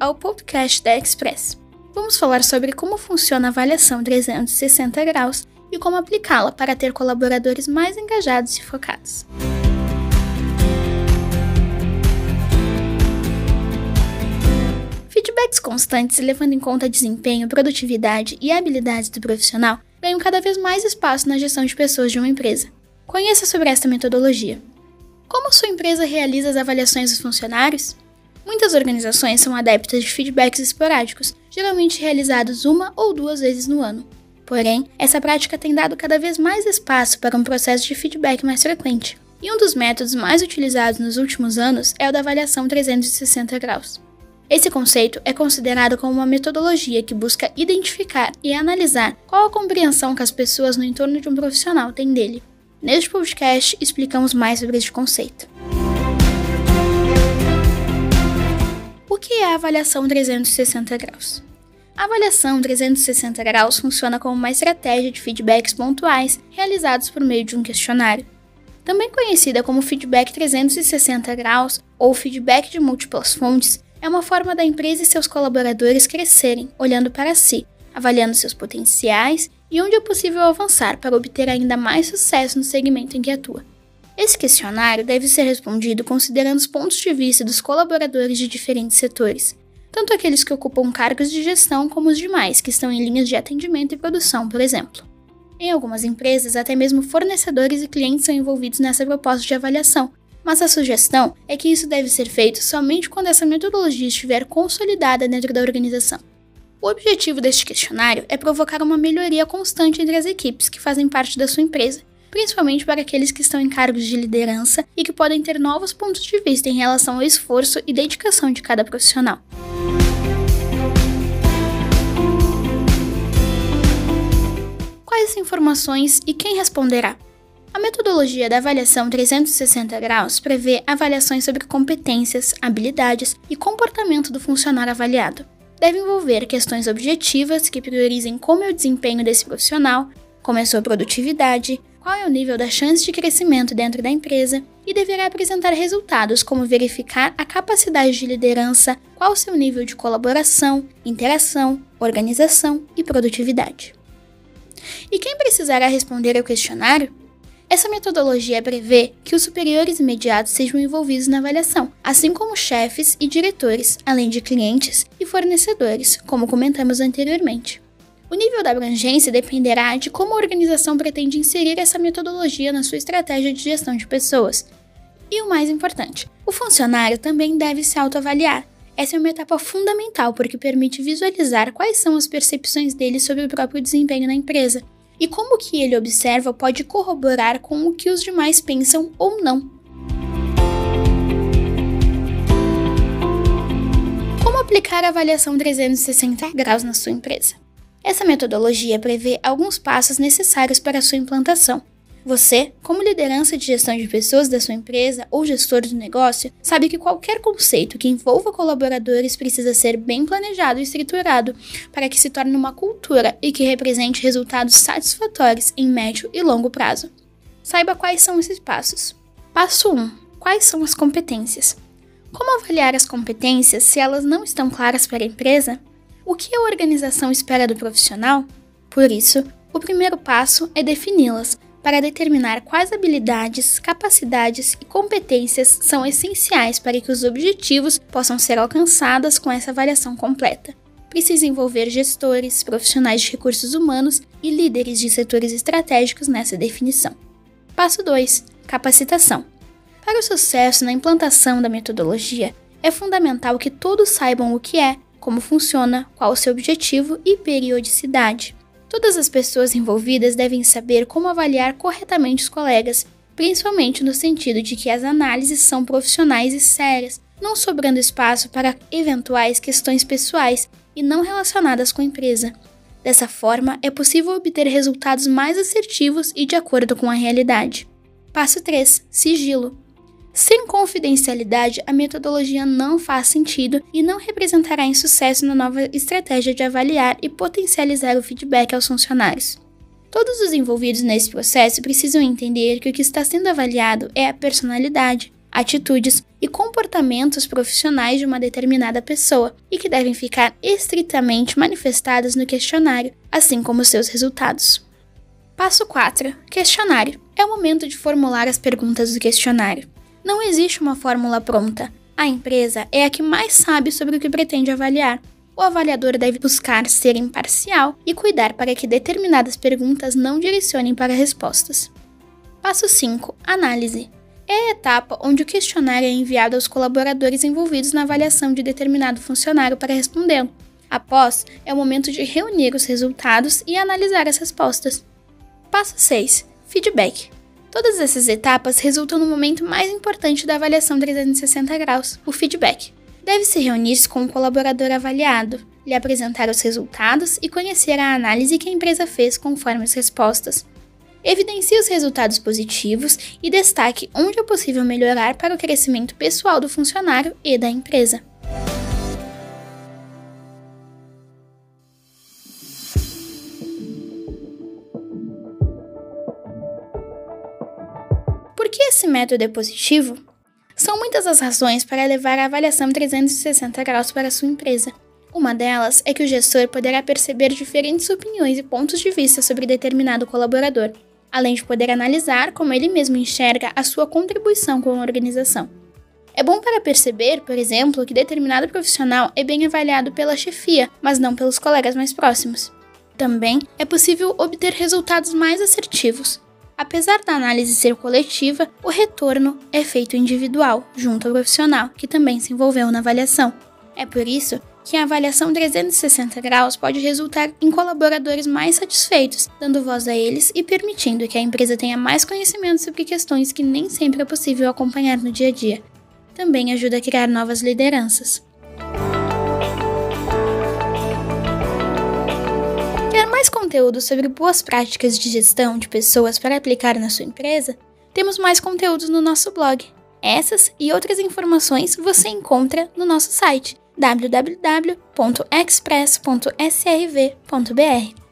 ao podcast da Express. Vamos falar sobre como funciona a avaliação 360 graus e como aplicá-la para ter colaboradores mais engajados e focados. Feedbacks constantes, levando em conta desempenho, produtividade e habilidades do profissional, ganham cada vez mais espaço na gestão de pessoas de uma empresa. Conheça sobre esta metodologia. Como sua empresa realiza as avaliações dos funcionários? Muitas organizações são adeptas de feedbacks esporádicos, geralmente realizados uma ou duas vezes no ano. Porém, essa prática tem dado cada vez mais espaço para um processo de feedback mais frequente. E um dos métodos mais utilizados nos últimos anos é o da avaliação 360 graus. Esse conceito é considerado como uma metodologia que busca identificar e analisar qual a compreensão que as pessoas no entorno de um profissional têm dele. Neste podcast, explicamos mais sobre este conceito. Que é a avaliação 360 graus? A avaliação 360 graus funciona como uma estratégia de feedbacks pontuais realizados por meio de um questionário. Também conhecida como feedback 360 graus ou feedback de múltiplas fontes, é uma forma da empresa e seus colaboradores crescerem, olhando para si, avaliando seus potenciais e onde é possível avançar para obter ainda mais sucesso no segmento em que atua. Esse questionário deve ser respondido considerando os pontos de vista dos colaboradores de diferentes setores, tanto aqueles que ocupam cargos de gestão como os demais que estão em linhas de atendimento e produção, por exemplo. Em algumas empresas, até mesmo fornecedores e clientes são envolvidos nessa proposta de avaliação, mas a sugestão é que isso deve ser feito somente quando essa metodologia estiver consolidada dentro da organização. O objetivo deste questionário é provocar uma melhoria constante entre as equipes que fazem parte da sua empresa, principalmente para aqueles que estão em cargos de liderança e que podem ter novos pontos de vista em relação ao esforço e dedicação de cada profissional. Quais informações e quem responderá? A metodologia da avaliação 360 graus prevê avaliações sobre competências, habilidades e comportamento do funcionário avaliado. Deve envolver questões objetivas que priorizem como é o desempenho desse profissional, como é sua produtividade, qual é o nível da chance de crescimento dentro da empresa e deverá apresentar resultados como verificar a capacidade de liderança, qual o seu nível de colaboração, interação, organização e produtividade. E quem precisará responder ao questionário essa metodologia prevê que os superiores imediatos sejam envolvidos na avaliação, assim como chefes e diretores, além de clientes e fornecedores, como comentamos anteriormente. O nível da abrangência dependerá de como a organização pretende inserir essa metodologia na sua estratégia de gestão de pessoas. E o mais importante, o funcionário também deve se autoavaliar. Essa é uma etapa fundamental porque permite visualizar quais são as percepções dele sobre o próprio desempenho na empresa e como o que ele observa pode corroborar com o que os demais pensam ou não. Como aplicar a avaliação 360 graus na sua empresa? Essa metodologia prevê alguns passos necessários para sua implantação, você, como liderança de gestão de pessoas da sua empresa ou gestor do negócio, sabe que qualquer conceito que envolva colaboradores precisa ser bem planejado e estruturado para que se torne uma cultura e que represente resultados satisfatórios em médio e longo prazo. Saiba quais são esses passos. Passo 1. Quais são as competências? Como avaliar as competências se elas não estão claras para a empresa? O que a organização espera do profissional? Por isso, o primeiro passo é defini-las para determinar quais habilidades, capacidades e competências são essenciais para que os objetivos possam ser alcançados com essa avaliação completa. Precisa envolver gestores, profissionais de recursos humanos e líderes de setores estratégicos nessa definição. Passo 2: Capacitação. Para o sucesso na implantação da metodologia, é fundamental que todos saibam o que é, como funciona, qual o seu objetivo e periodicidade. Todas as pessoas envolvidas devem saber como avaliar corretamente os colegas, principalmente no sentido de que as análises são profissionais e sérias, não sobrando espaço para eventuais questões pessoais e não relacionadas com a empresa. Dessa forma, é possível obter resultados mais assertivos e de acordo com a realidade. Passo 3: Sigilo. Sem confidencialidade, a metodologia não faz sentido e não representará insucesso na nova estratégia de avaliar e potencializar o feedback aos funcionários. Todos os envolvidos nesse processo precisam entender que o que está sendo avaliado é a personalidade, atitudes e comportamentos profissionais de uma determinada pessoa e que devem ficar estritamente manifestadas no questionário, assim como seus resultados. Passo 4. Questionário. É o momento de formular as perguntas do questionário. Não existe uma fórmula pronta. A empresa é a que mais sabe sobre o que pretende avaliar. O avaliador deve buscar ser imparcial e cuidar para que determinadas perguntas não direcionem para respostas. Passo 5. Análise. É a etapa onde o questionário é enviado aos colaboradores envolvidos na avaliação de determinado funcionário para respondê-lo. Após, é o momento de reunir os resultados e analisar as respostas. Passo 6. Feedback. Todas essas etapas resultam no momento mais importante da avaliação 360 graus, o feedback. Deve-se reunir-se com o colaborador avaliado, lhe apresentar os resultados e conhecer a análise que a empresa fez conforme as respostas. Evidencie os resultados positivos e destaque onde é possível melhorar para o crescimento pessoal do funcionário e da empresa. Esse método é positivo? São muitas as razões para levar a avaliação 360 graus para a sua empresa. Uma delas é que o gestor poderá perceber diferentes opiniões e pontos de vista sobre determinado colaborador, além de poder analisar como ele mesmo enxerga a sua contribuição com a organização. É bom para perceber, por exemplo, que determinado profissional é bem avaliado pela chefia, mas não pelos colegas mais próximos. Também é possível obter resultados mais assertivos. Apesar da análise ser coletiva, o retorno é feito individual, junto ao profissional, que também se envolveu na avaliação. É por isso que a avaliação 360 graus pode resultar em colaboradores mais satisfeitos, dando voz a eles e permitindo que a empresa tenha mais conhecimento sobre questões que nem sempre é possível acompanhar no dia a dia. Também ajuda a criar novas lideranças. Conteúdo sobre boas práticas de gestão de pessoas para aplicar na sua empresa? Temos mais conteúdos no nosso blog. Essas e outras informações você encontra no nosso site www.express.srv.br.